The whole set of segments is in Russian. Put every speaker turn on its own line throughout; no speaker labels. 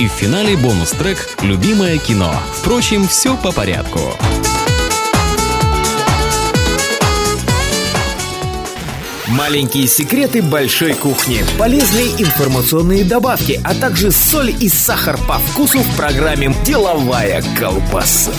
и в финале бонус-трек «Любимое кино». Впрочем, все по порядку.
Маленькие секреты большой кухни, полезные информационные добавки, а также соль и сахар по вкусу в программе «Деловая колбаса».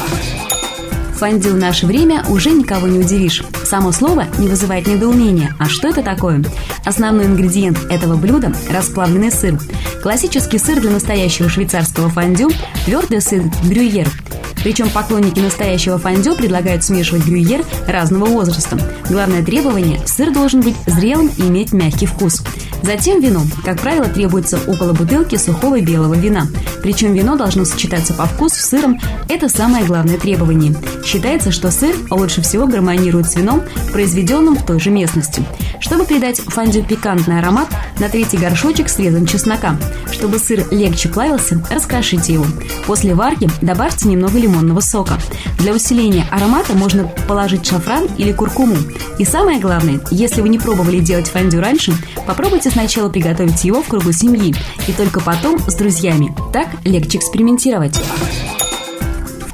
Фондю в наше время уже никого не удивишь. Само слово не вызывает недоумения. А что это такое? Основной ингредиент этого блюда – расплавленный сыр. Классический сыр для настоящего швейцарского фондю – твердый сыр брюйер – причем поклонники настоящего фондю предлагают смешивать грюйер разного возраста. Главное требование – сыр должен быть зрелым и иметь мягкий вкус. Затем вино. Как правило, требуется около бутылки сухого белого вина. Причем вино должно сочетаться по вкусу с сыром. Это самое главное требование. Считается, что сыр лучше всего гармонирует с вином, произведенным в той же местности. Чтобы придать фондю пикантный аромат, на третий горшочек срезан чеснока. Чтобы сыр легче плавился, раскрошите его. После варки добавьте немного лимонного сока. Для усиления аромата можно положить шафран или куркуму. И самое главное, если вы не пробовали делать фондю раньше, попробуйте сначала приготовить его в кругу семьи и только потом с друзьями. Так легче экспериментировать.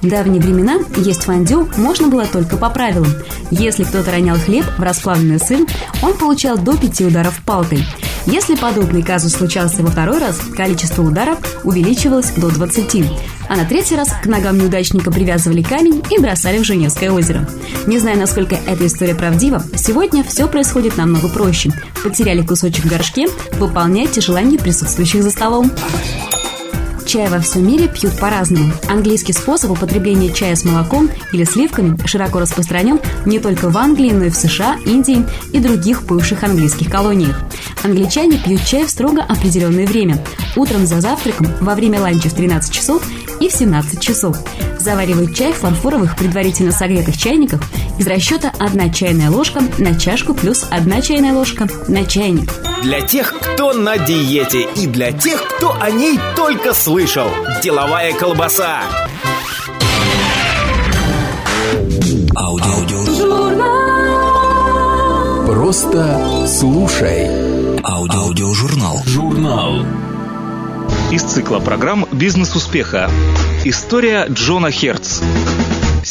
В давние времена есть фондю можно было только по правилам. Если кто-то ронял хлеб в расплавленный сыр, он получал до пяти ударов палкой. Если подобный казус случался во второй раз, количество ударов увеличивалось до 20. А на третий раз к ногам неудачника привязывали камень и бросали в Женевское озеро. Не знаю, насколько эта история правдива, сегодня все происходит намного проще. Потеряли кусочек в горшке, выполняйте желания присутствующих за столом. Чай во всем мире пьют по-разному. Английский способ употребления чая с молоком или сливками широко распространен не только в Англии, но и в США, Индии и других бывших английских колониях. Англичане пьют чай в строго определенное время. Утром за завтраком, во время ланча в 13 часов и в 17 часов. Заваривают чай в фарфоровых предварительно согретых чайниках из расчета 1 чайная ложка на чашку плюс 1 чайная ложка на чайник.
Для тех, кто на диете и для тех, кто о ней только слышал. Деловая колбаса.
Аудио. Просто слушай.
Аудиожурнал.
Журнал.
Из цикла программ «Бизнес успеха». История Джона Херц.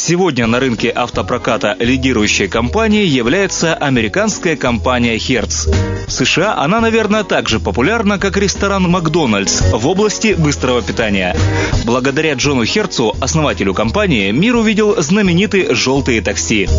Сегодня на рынке автопроката лидирующей компанией является американская компания Hertz. В США она, наверное, так же популярна, как ресторан Макдональдс в области быстрого питания. Благодаря Джону Херцу, основателю компании, мир увидел знаменитые «желтые такси».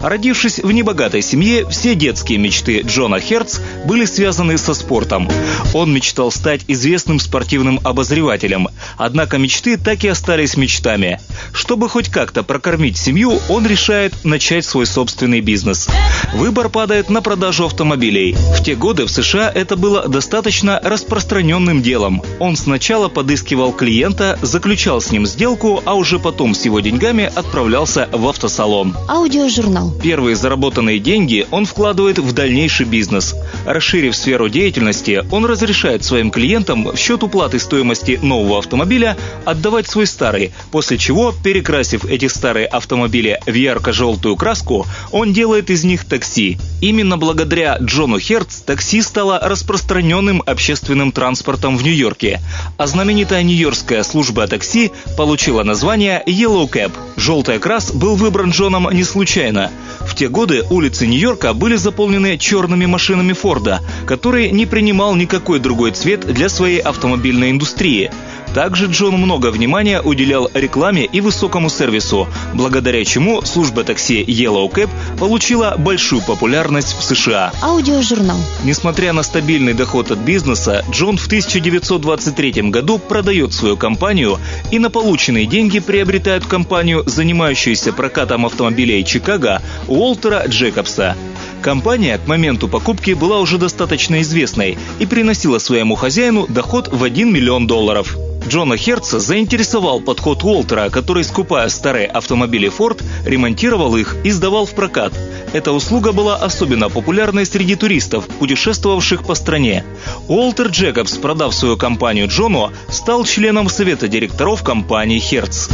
Родившись в небогатой семье, все детские мечты Джона Херц были связаны со спортом. Он мечтал стать известным спортивным обозревателем, однако мечты так и остались мечтами. Чтобы хоть как-то прокормить семью, он решает начать свой собственный бизнес. Выбор падает на продажу автомобилей. В те годы в США это было достаточно распространенным делом. Он сначала подыскивал клиента, заключал с ним сделку, а уже потом с его деньгами отправлялся в автосалон.
Аудиожурнал.
Первые заработанные деньги он вкладывает в дальнейший бизнес. Расширив сферу деятельности, он разрешает своим клиентам в счет уплаты стоимости нового автомобиля отдавать свой старый, после чего, перекрасив эти старые автомобили в ярко-желтую краску, он делает из них такси. Именно благодаря Джону Херц такси стало распространенным общественным транспортом в Нью-Йорке, а знаменитая нью-йоркская служба такси получила название Yellow Cab. Желтый окрас был выбран Джоном не случайно. В те годы улицы Нью-Йорка были заполнены черными машинами Форда, который не принимал никакой другой цвет для своей автомобильной индустрии. Также Джон много внимания уделял рекламе и высокому сервису, благодаря чему служба такси Yellow Cab получила большую популярность в США.
Аудиожурнал.
Несмотря на стабильный доход от бизнеса, Джон в 1923 году продает свою компанию и на полученные деньги приобретает компанию, занимающуюся прокатом автомобилей Чикаго, Уолтера Джекобса. Компания к моменту покупки была уже достаточно известной и приносила своему хозяину доход в 1 миллион долларов. Джона Херца заинтересовал подход Уолтера, который, скупая старые автомобили Ford, ремонтировал их и сдавал в прокат. Эта услуга была особенно популярной среди туристов, путешествовавших по стране. Уолтер Джекобс, продав свою компанию Джону, стал членом совета директоров компании Херц.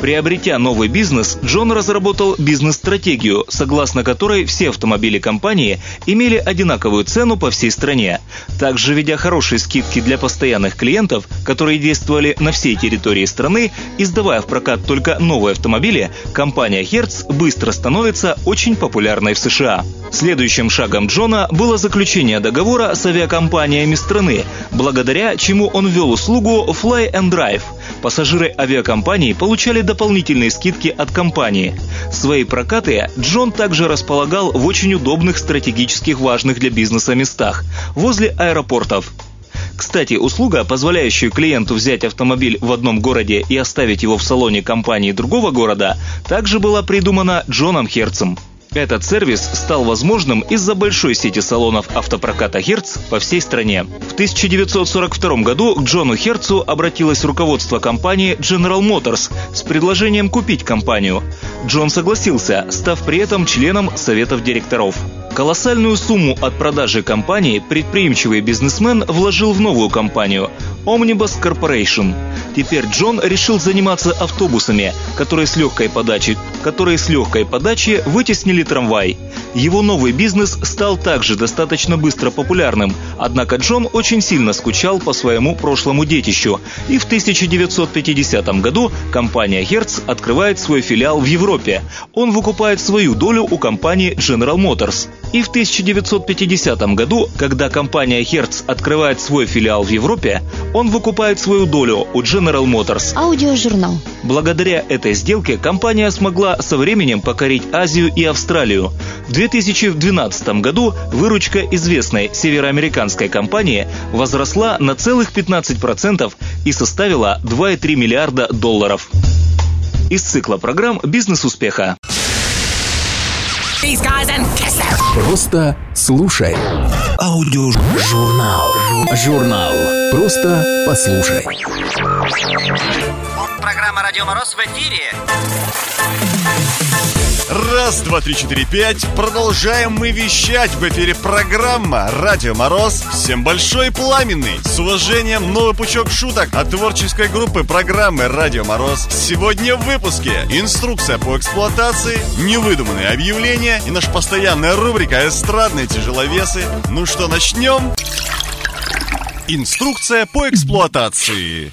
Приобретя новый бизнес, Джон разработал бизнес-стратегию, согласно которой все автомобили компании имели одинаковую цену по всей стране. Также, ведя хорошие скидки для постоянных клиентов, которые действовали на всей территории страны, и сдавая в прокат только новые автомобили, компания Hertz быстро становится очень популярной в США. Следующим шагом Джона было заключение договора с авиакомпаниями страны, благодаря чему он ввел услугу Fly and Drive – Пассажиры авиакомпании получали дополнительные скидки от компании. Свои прокаты Джон также располагал в очень удобных стратегических важных для бизнеса местах – возле аэропортов. Кстати, услуга, позволяющая клиенту взять автомобиль в одном городе и оставить его в салоне компании другого города, также была придумана Джоном Херцем. Этот сервис стал возможным из-за большой сети салонов автопроката «Херц» по всей стране. В 1942 году к Джону Херцу обратилось руководство компании General Motors с предложением купить компанию. Джон согласился, став при этом членом советов директоров. Колоссальную сумму от продажи компании предприимчивый бизнесмен вложил в новую компанию – Omnibus Corporation. Теперь Джон решил заниматься автобусами, которые с легкой подачи, которые с легкой подачи вытеснили трамвай. Его новый бизнес стал также достаточно быстро популярным, однако Джон очень сильно скучал по своему прошлому детищу, и в 1950 году компания Hertz открывает свой филиал в Европе. Он выкупает свою долю у компании General Motors. И в 1950 году, когда компания Hertz открывает свой филиал в Европе, он выкупает свою долю у General Motors.
Аудиожурнал.
Благодаря этой сделке компания смогла со временем покорить Азию и Австралию. В 2012 году выручка известной североамериканской компании возросла на целых 15% и составила 2,3 миллиарда долларов. Из цикла программ «Бизнес успеха».
Просто слушай. Аудиожурнал. Журнал. Просто послушай.
«Радио Мороз» в эфире.
Раз, два, три, четыре, пять. Продолжаем мы вещать в эфире программа «Радио Мороз». Всем большой пламенный. С уважением новый пучок шуток от творческой группы программы «Радио Мороз». Сегодня в выпуске инструкция по эксплуатации, невыдуманные объявления и наша постоянная рубрика «Эстрадные тяжеловесы». Ну что, начнем? Инструкция по эксплуатации.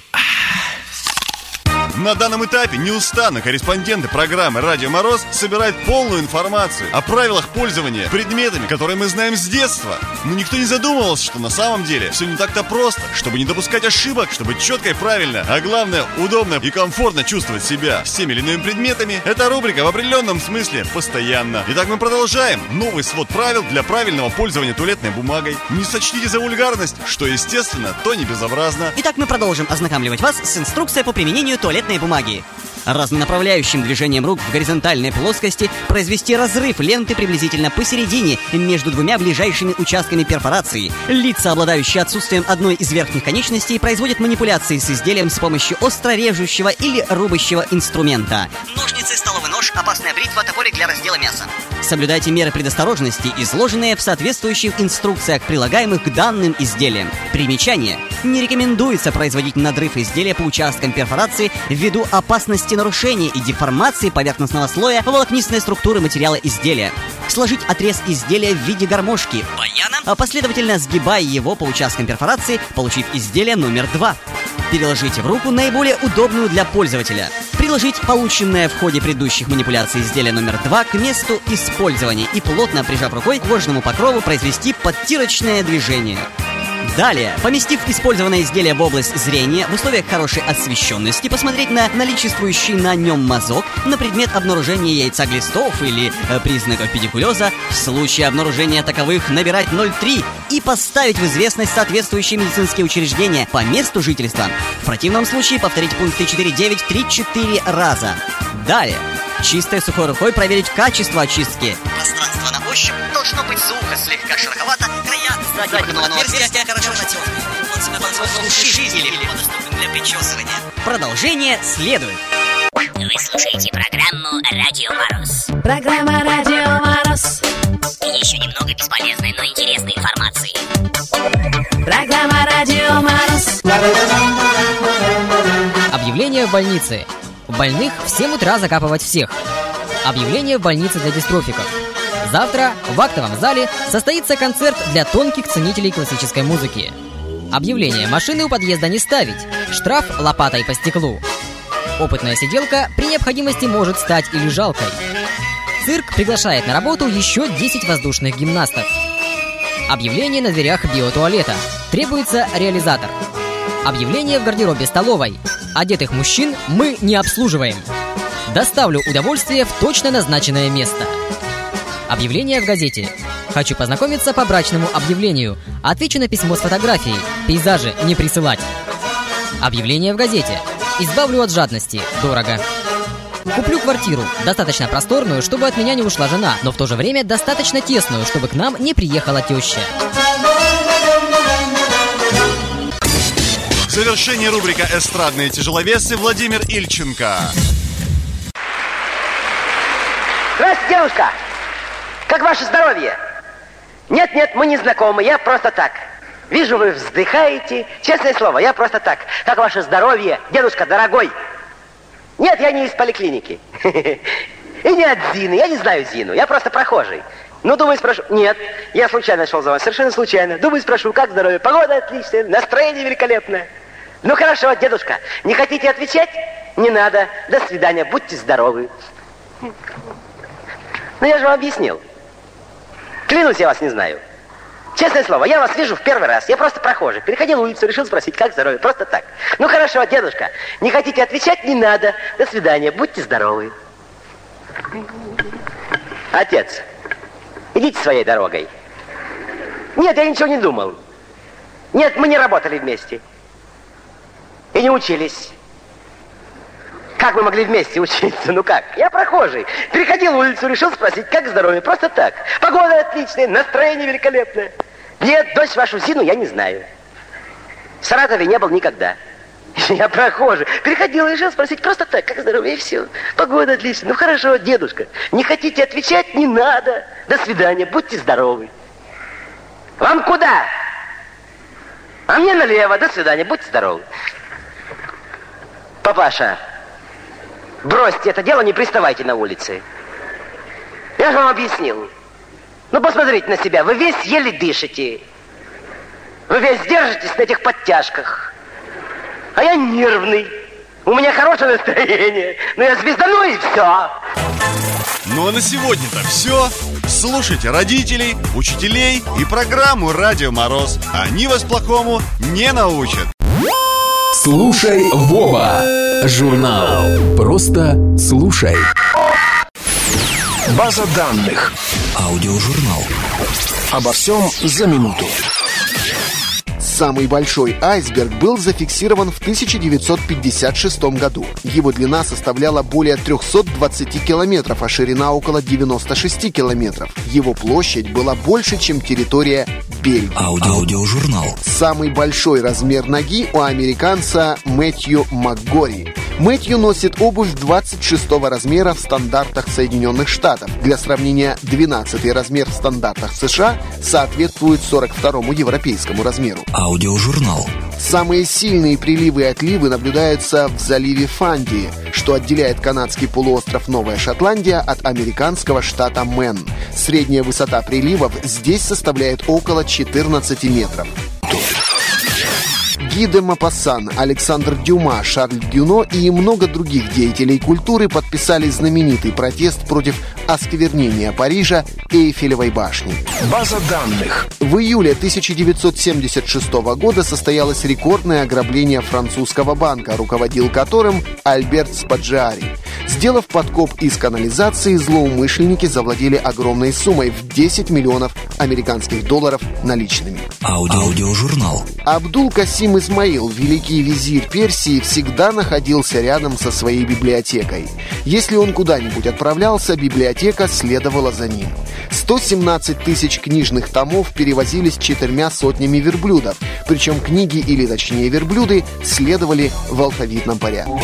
На данном этапе неустанно корреспонденты программы «Радио Мороз» собирают полную информацию о правилах пользования предметами, которые мы знаем с детства. Но никто не задумывался, что на самом деле все не так-то просто. Чтобы не допускать ошибок, чтобы четко и правильно, а главное, удобно и комфортно чувствовать себя с теми или иными предметами, эта рубрика в определенном смысле постоянно. Итак, мы продолжаем. Новый свод правил для правильного пользования туалетной бумагой. Не сочтите за вульгарность, что естественно, то не безобразно.
Итак, мы продолжим ознакомливать вас с инструкцией по применению туалетной бумаги. Разнонаправляющим движением рук в горизонтальной плоскости произвести разрыв ленты приблизительно посередине между двумя ближайшими участками перфорации. Лица, обладающие отсутствием одной из верхних конечностей, производят манипуляции с изделием с помощью остро режущего или рубящего инструмента.
Ножницы, столовый нож, опасная бритва, топорик для раздела мяса.
Соблюдайте меры предосторожности, изложенные в соответствующих инструкциях, прилагаемых к данным изделиям. Примечание. Не рекомендуется производить надрыв изделия по участкам перфорации ввиду опасности нарушения и деформации поверхностного слоя волокнистной структуры материала изделия. Сложить отрез изделия в виде гармошки,
Баяна.
а последовательно сгибая его по участкам перфорации, получив изделие номер два. Переложите в руку наиболее удобную для пользователя. Приложить полученное в ходе предыдущих манипуляций изделие номер два к месту использования и плотно прижав рукой к кожному покрову произвести подтирочное движение. Далее, поместив использованное изделие в область зрения, в условиях хорошей освещенности, посмотреть на наличествующий на нем мазок на предмет обнаружения яйца глистов или э, признаков педикулеза. В случае обнаружения таковых набирать 0,3 и поставить в известность соответствующие медицинские учреждения по месту жительства. В противном случае повторить пункты 4.9 3-4 раза. Далее, чистой сухой рукой проверить качество очистки.
Пространство на ощупь должно быть сухо, слегка широковато, края
Сзади выгнуло отверстие,
хорошо натёртый. Он себя должен сушить или доступен для причесывания.
Продолжение следует.
Вы слушаете программу «Радио Мороз».
Программа «Радио Мороз».
И еще немного бесполезной, но интересной информации.
Программа «Радио Мороз».
Объявление в больнице. Больных в 7 утра закапывать всех. Объявление в больнице для дистрофиков. Завтра в актовом зале состоится концерт для тонких ценителей классической музыки. Объявление машины у подъезда не ставить. Штраф лопатой по стеклу. Опытная сиделка при необходимости может стать или жалкой. Цирк приглашает на работу еще 10 воздушных гимнастов. Объявление на дверях биотуалета. Требуется реализатор. Объявление в гардеробе столовой. Одетых мужчин мы не обслуживаем. Доставлю удовольствие в точно назначенное место. Объявление в газете. Хочу познакомиться по брачному объявлению. Отвечу на письмо с фотографией. Пейзажи не присылать. Объявление в газете. Избавлю от жадности. Дорого. Куплю квартиру, достаточно просторную, чтобы от меня не ушла жена, но в то же время достаточно тесную, чтобы к нам не приехала теща.
В завершении рубрика «Эстрадные тяжеловесы» Владимир Ильченко.
Здравствуйте, девушка! Как ваше здоровье? Нет, нет, мы не знакомы, я просто так. Вижу, вы вздыхаете. Честное слово, я просто так. Как ваше здоровье, дедушка дорогой? Нет, я не из поликлиники. И не от Зины, я не знаю Зину, я просто прохожий. Ну, думаю, спрошу. Нет, я случайно шел за вами, совершенно случайно. Думаю, спрошу, как здоровье? Погода отличная, настроение великолепное. Ну, хорошо, дедушка, не хотите отвечать? Не надо. До свидания, будьте здоровы. Ну, я же вам объяснил. Клянусь, я вас не знаю. Честное слово, я вас вижу в первый раз. Я просто прохожий. Переходил улицу, решил спросить, как здоровье. Просто так. Ну, хорошо, дедушка, не хотите отвечать? Не надо. До свидания, будьте здоровы. Отец, идите своей дорогой. Нет, я ничего не думал. Нет, мы не работали вместе. И не учились. Как мы могли вместе учиться? Ну как? Я прохожий. Переходил улицу, решил спросить, как здоровье. Просто так. Погода отличная, настроение великолепное. Нет, дочь вашу Зину я не знаю. В Саратове не был никогда. Я прохожий. Переходил и решил спросить просто так, как здоровье, и все. Погода отличная. Ну хорошо, дедушка. Не хотите отвечать? Не надо. До свидания, будьте здоровы. Вам куда? А мне налево. До свидания, будьте здоровы. Папаша, бросьте это дело, не приставайте на улице. Я же вам объяснил. Ну, посмотрите на себя. Вы весь еле дышите. Вы весь держитесь на этих подтяжках. А я нервный. У меня хорошее настроение. Но я звездану и все.
Ну а на сегодня-то все. Слушайте родителей, учителей и программу «Радио Мороз». Они вас плохому не научат.
Слушай, Вова! Журнал «Просто слушай».
База данных. Аудиожурнал. Обо всем за минуту.
Самый большой айсберг был зафиксирован в 1956 году. Его длина составляла более 320 километров, а ширина около 96 километров. Его площадь была больше, чем территория Бельгии.
Ауди Аудиожурнал.
Самый большой размер ноги у американца Мэтью МакГори. Мэтью носит обувь 26 размера в стандартах Соединенных Штатов. Для сравнения, 12 размер в стандартах США соответствует 42 европейскому размеру.
Аудиожурнал.
Самые сильные приливы и отливы наблюдаются в заливе Фанди, что отделяет канадский полуостров Новая Шотландия от американского штата Мэн. Средняя высота приливов здесь составляет около 14 метров. Ги де Мапассан, Александр Дюма, Шарль Дюно и много других деятелей культуры подписали знаменитый протест против осквернения Парижа Эйфелевой башни.
База данных.
В июле 1976 года состоялось рекордное ограбление французского банка, руководил которым Альберт Спаджиари. Сделав подкоп из канализации, злоумышленники завладели огромной суммой в 10 миллионов американских долларов наличными.
Ауди Аудиожурнал.
Абдул Касим из Исмаил, великий визирь Персии, всегда находился рядом со своей библиотекой. Если он куда-нибудь отправлялся, библиотека следовала за ним. 117 тысяч книжных томов перевозились четырьмя сотнями верблюдов, причем книги, или точнее верблюды, следовали в алфавитном порядке.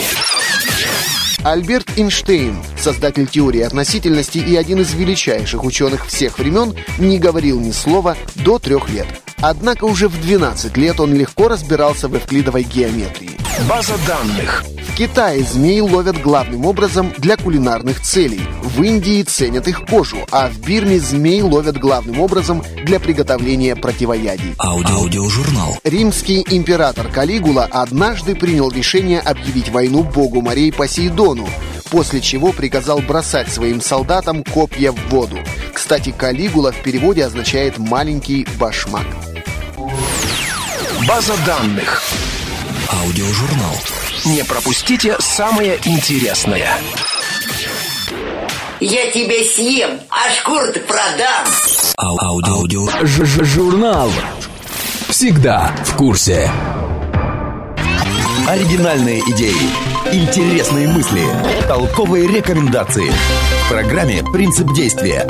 Альберт Эйнштейн, создатель теории относительности и один из величайших ученых всех времен, не говорил ни слова до трех лет. Однако уже в 12 лет он легко разбирался в эвклидовой геометрии.
База данных.
В Китае змей ловят главным образом для кулинарных целей. В Индии ценят их кожу, а в Бирме змей ловят главным образом для приготовления противоядий.
Аудио. Аудиожурнал.
Римский император Калигула однажды принял решение объявить войну богу морей Посейдону, после чего приказал бросать своим солдатам копья в воду. Кстати, Калигула в переводе означает «маленький башмак».
База данных. Аудиожурнал. Не пропустите самое интересное.
Я тебя съем, а шкуру-то продам.
Ау- Аудио. Аудио. Ж- ж- Журнал. Всегда в курсе.
Оригинальные идеи, интересные мысли, толковые рекомендации. В программе «Принцип действия».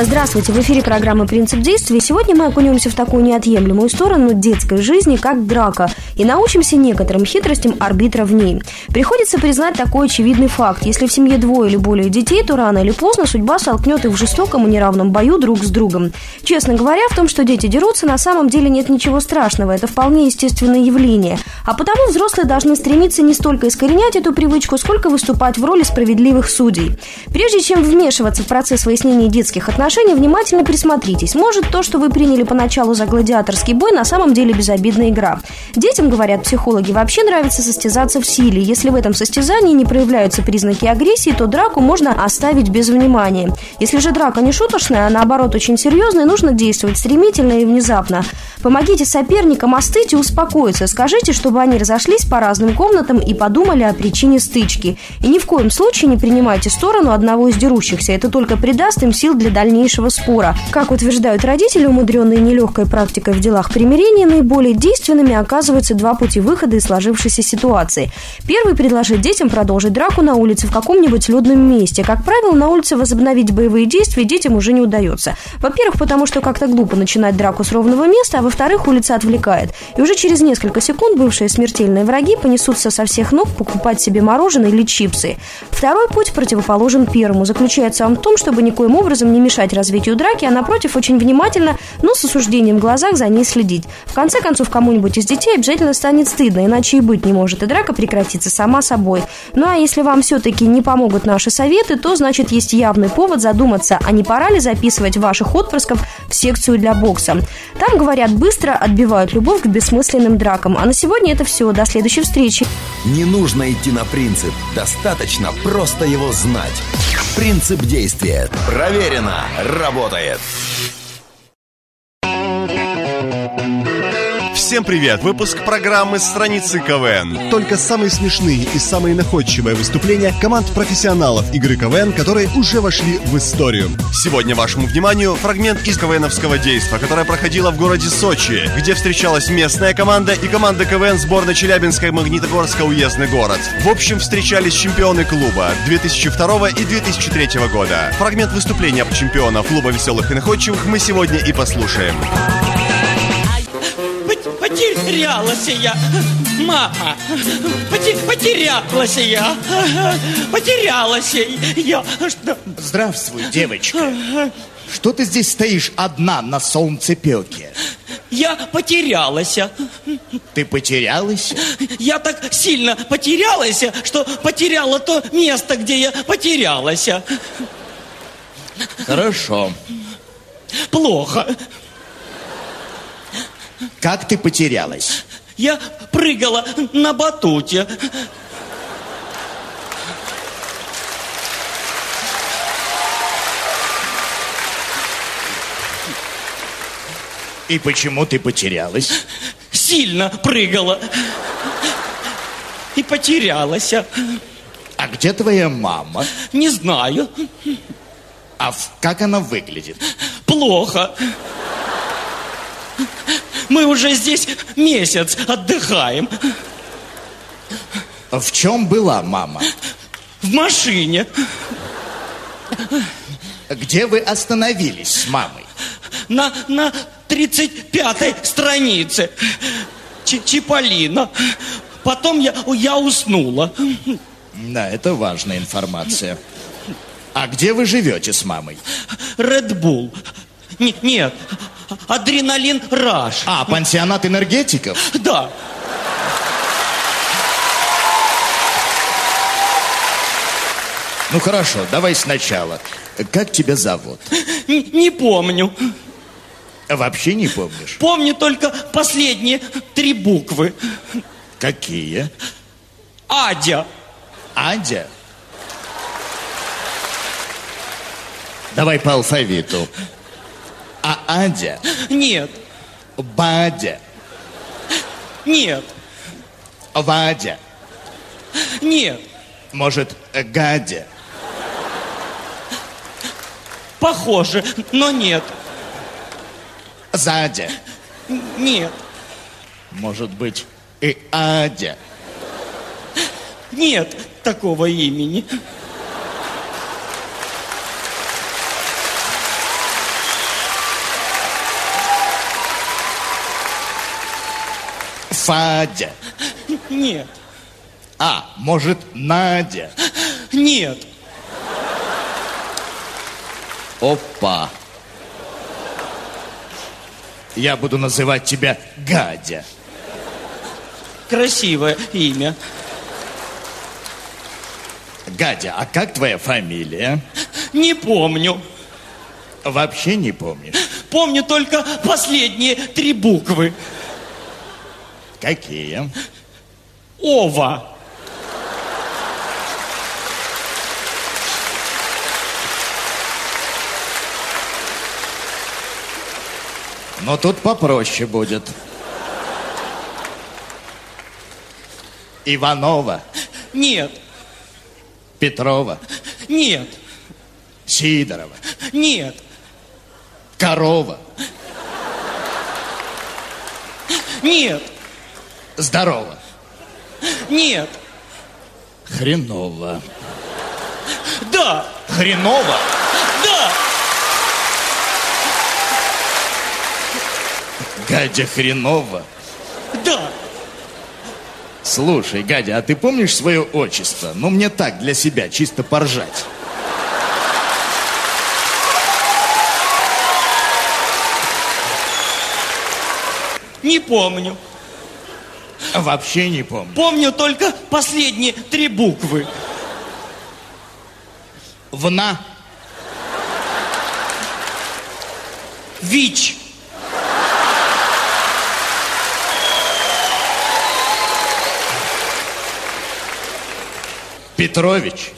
Здравствуйте, в эфире программы «Принцип действия». Сегодня мы окунемся в такую неотъемлемую сторону детской жизни, как драка, и научимся некоторым хитростям арбитра в ней. Приходится признать такой очевидный факт. Если в семье двое или более детей, то рано или поздно судьба столкнет их в жестоком и неравном бою друг с другом. Честно говоря, в том, что дети дерутся, на самом деле нет ничего страшного. Это вполне естественное явление. А потому взрослые должны стремиться не столько искоренять эту привычку, сколько выступать в роли справедливых судей. Прежде чем вмешиваться в процесс выяснения детских отношений, внимательно присмотритесь. Может, то, что вы приняли поначалу за гладиаторский бой, на самом деле безобидная игра. Детям, говорят психологи, вообще нравится состязаться в силе. Если в этом состязании не проявляются признаки агрессии, то драку можно оставить без внимания. Если же драка не шуточная, а наоборот очень серьезная, нужно действовать стремительно и внезапно. Помогите соперникам остыть и успокоиться. Скажите, чтобы они разошлись по разным комнатам и подумали о причине стычки. И ни в коем случае не принимайте сторону одного из дерущихся. Это только придаст им сил для дальнейшего спора. Как утверждают родители, умудренные нелегкой практикой в делах примирения, наиболее действенными оказываются два пути выхода из сложившейся ситуации. Первый – предложить детям продолжить драку на улице в каком-нибудь людном месте. Как правило, на улице возобновить боевые действия детям уже не удается. Во-первых, потому что как-то глупо начинать драку с ровного места, а во-вторых, улица отвлекает. И уже через несколько секунд бывшие смертельные враги понесутся со всех ног покупать себе мороженое или чипсы. Второй путь противоположен первому. Заключается он в том, чтобы никоим образом не мешать развитию драки, а напротив очень внимательно, но с осуждением в глазах за ней следить. В конце концов, кому-нибудь из детей обязательно станет стыдно, иначе и быть не может, и драка прекратится сама собой. Ну а если вам все-таки не помогут наши советы, то значит есть явный повод задуматься, а не пора ли записывать ваших отпрысков в секцию для бокса. Там, говорят, быстро отбивают любовь к бессмысленным дракам. А на сегодня это все. До следующей встречи.
Не нужно идти на принцип, достаточно просто его знать. Принцип действия. Проверено. Работает.
Всем привет! Выпуск программы «Страницы КВН». Только самые смешные и самые находчивые выступления команд профессионалов игры КВН, которые уже вошли в историю. Сегодня вашему вниманию фрагмент из КВНовского действа, которое проходило в городе Сочи, где встречалась местная команда и команда КВН сборной Челябинской Магнитогорска уездный город. В общем, встречались чемпионы клуба 2002 и 2003 года. Фрагмент выступления чемпионов клуба веселых и находчивых мы сегодня и послушаем.
Потерялась я, мама, Потер- потерялась я, потерялась я. Что?
Здравствуй, девочка. Что ты здесь стоишь одна на солнцепеке?
Я потерялась.
Ты потерялась?
Я так сильно потерялась, что потеряла то место, где я потерялась.
Хорошо.
Плохо.
Как ты потерялась?
Я прыгала на батуте.
И почему ты потерялась?
Сильно прыгала. И потерялась.
А где твоя мама?
Не знаю.
А как она выглядит?
Плохо. Мы уже здесь месяц отдыхаем.
В чем была мама?
В машине.
Где вы остановились с мамой?
На, на 35-й странице. Ч Чиполлино. Потом я, я уснула.
Да, это важная информация. А где вы живете с мамой?
Н нет, адреналин раш.
А, пансионат энергетиков?
Да.
Ну хорошо, давай сначала. Как тебя зовут?
Н не помню.
Вообще не помнишь?
Помню только последние три буквы.
Какие?
Адя.
Адя? Давай по алфавиту. Адя?
Нет.
Бадя?
Нет.
Вадя?
Нет.
Может, Гадя?
Похоже, но нет.
Задя?
Нет.
Может быть, и Адя?
Нет такого имени.
Фадя?
Нет.
А, может, Надя?
Нет.
Опа. Я буду называть тебя Гадя.
Красивое имя.
Гадя, а как твоя фамилия?
Не помню.
Вообще не помнишь?
Помню только последние три буквы.
Какие?
Ова.
Но тут попроще будет. Иванова.
Нет.
Петрова.
Нет.
Сидорова.
Нет.
Корова.
Нет.
Здорово.
Нет.
Хреново.
Да.
Хреново?
Да.
Гадя хреново.
Да.
Слушай, Гадя, а ты помнишь свое отчество? Ну, мне так, для себя, чисто поржать.
Не помню.
Вообще не помню.
Помню только последние три буквы.
Вна.
ВИЧ.
Петрович.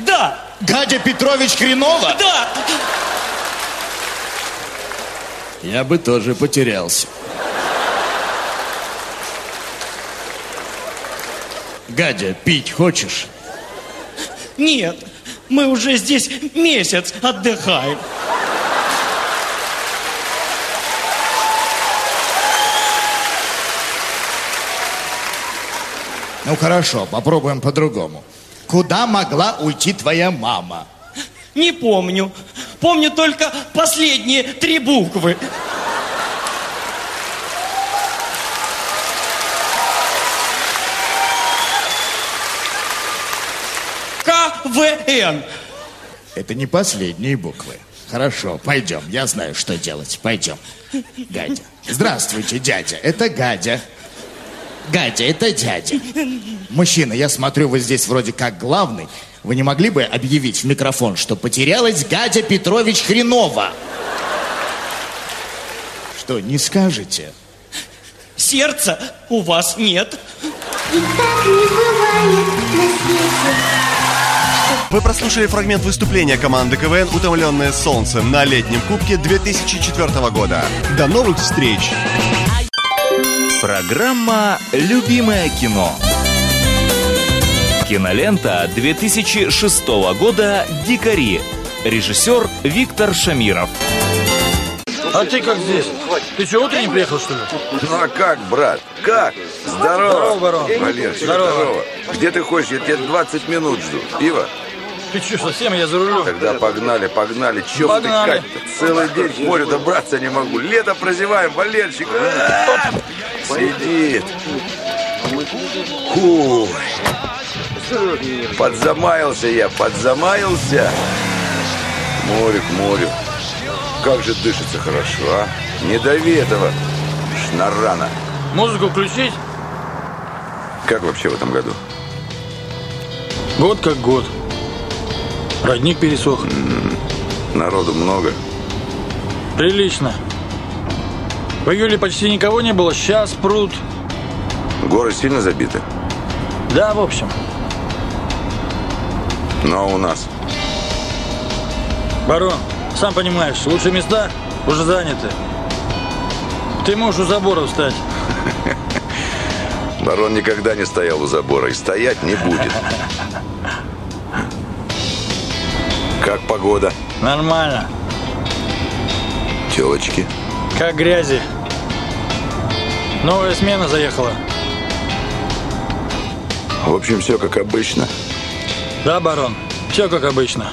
Да.
Гадя Петрович Хренова?
Да.
Я бы тоже потерялся. Гадя, пить хочешь?
Нет. Мы уже здесь месяц отдыхаем.
Ну хорошо, попробуем по-другому. Куда могла уйти твоя мама?
Не помню. Помню только последние три буквы. КВН.
Это не последние буквы. Хорошо, пойдем. Я знаю, что делать. Пойдем. Гадя. Здравствуйте, дядя. Это Гадя. Гадя, это дядя. Мужчина, я смотрю, вы здесь вроде как главный. Вы не могли бы объявить в микрофон, что потерялась Гадя Петрович Хренова? Что, не скажете?
Сердца у вас нет.
Вы прослушали фрагмент выступления команды КВН «Утомленное солнцем» на летнем кубке 2004 года. До новых встреч!
Программа «Любимое кино». Кинолента 2006 года «Дикари». Режиссер Виктор Шамиров.
А ты как здесь? Ты что, утренний приехал, что ли?
Ну а как, брат? Как? Здорово.
Здорово, барон.
Валерчик,
Здорово.
здорово. Где ты хочешь? Я тебя 20 минут жду. Пиво?
Ты что, совсем я за рулем?
Тогда погнали, погнали. Че
Погнали.
втыкать-то? Целый день к морю добраться не могу. Лето прозеваем, Валерчик. А, Сидит. Фу. Подзамаялся я, подзамаялся. К морю, к морю. Как же дышится хорошо, а? Не дави этого шнарана.
Музыку включить?
Как вообще в этом году?
Год как год. Родник пересох.
Народу много.
Прилично. В июле почти никого не было, сейчас пруд.
Горы сильно забиты?
Да, в общем.
Но у нас.
Барон, сам понимаешь, лучшие места уже заняты. Ты можешь у забора встать.
Барон никогда не стоял у забора и стоять не будет. Как погода?
Нормально.
Телочки.
Как грязи. Новая смена заехала.
В общем, все как обычно.
Да, барон, все как обычно.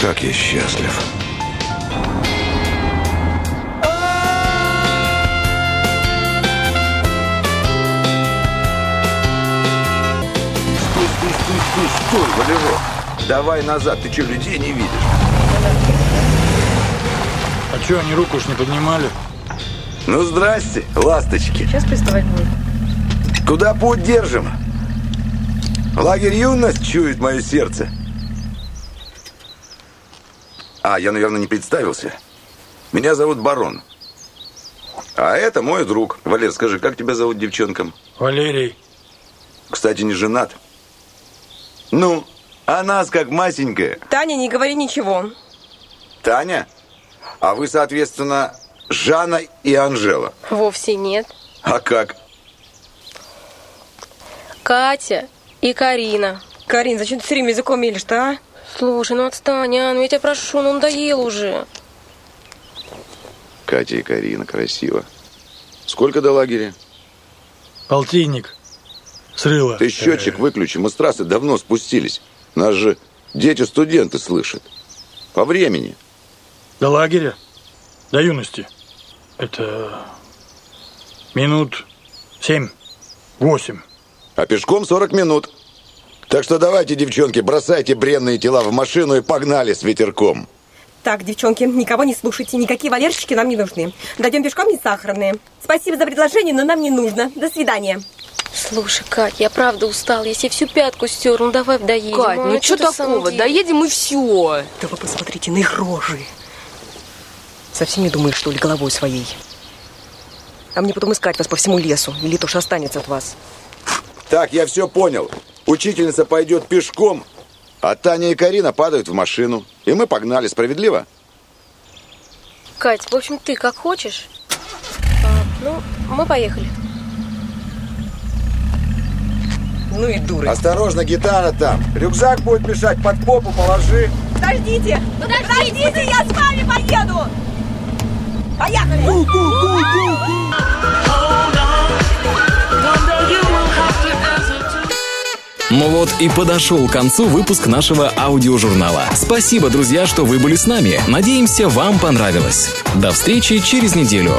Как я счастлив. Стой, стой, стой, стой, стой, Валерок. Давай назад, ты что, людей не видишь?
А что, они руку уж не поднимали?
Ну, здрасте, ласточки.
Сейчас приставать будет.
Куда путь держим? Лагерь юность чует мое сердце. А, я, наверное, не представился. Меня зовут Барон. А это мой друг. Валер, скажи, как тебя зовут девчонкам?
Валерий.
Кстати, не женат. Ну, а нас как масенькая.
Таня, не говори ничего.
Таня? А вы, соответственно, Жанна и Анжела.
Вовсе нет.
А как?
Катя и Карина. Карин, зачем ты все время языком мелешь-то, а? Слушай, ну отстань, а, ну я тебя прошу, ну надоел уже.
Катя и Карина, красиво. Сколько до лагеря?
Полтинник. Срыла.
Ты счетчик выключи, мы с трассы давно спустились. Нас же дети-студенты слышат. По времени.
До лагеря? До юности? Это минут семь, восемь.
А пешком 40 минут. Так что давайте, девчонки, бросайте бренные тела в машину и погнали с ветерком.
Так, девчонки, никого не слушайте, никакие валерщики нам не нужны. Дойдем пешком не сахарные. Спасибо за предложение, но нам не нужно. До свидания.
Слушай, Кать, я правда устал, я себе всю пятку стер, ну давай доедем.
Кать, ну
А,
что такого? Доедем и все. Да вы посмотрите на их рожи. Совсем не думаешь, что ли, головой своей? А мне потом искать вас по всему лесу, или то, что останется от вас.
Так, я все понял. Учительница пойдет пешком, а Таня и Карина падают в машину. И мы погнали, справедливо?
Кать, в общем, ты как хочешь. А, ну, мы поехали.
Ну и дуры.
Осторожно, гитара там. Рюкзак будет мешать, под попу положи.
Подождите! Ну подождите, я с вами поеду! Поехали!
Ну вот и подошел к концу выпуск нашего аудиожурнала. Спасибо, друзья, что вы были с нами. Надеемся, вам понравилось. До встречи через неделю.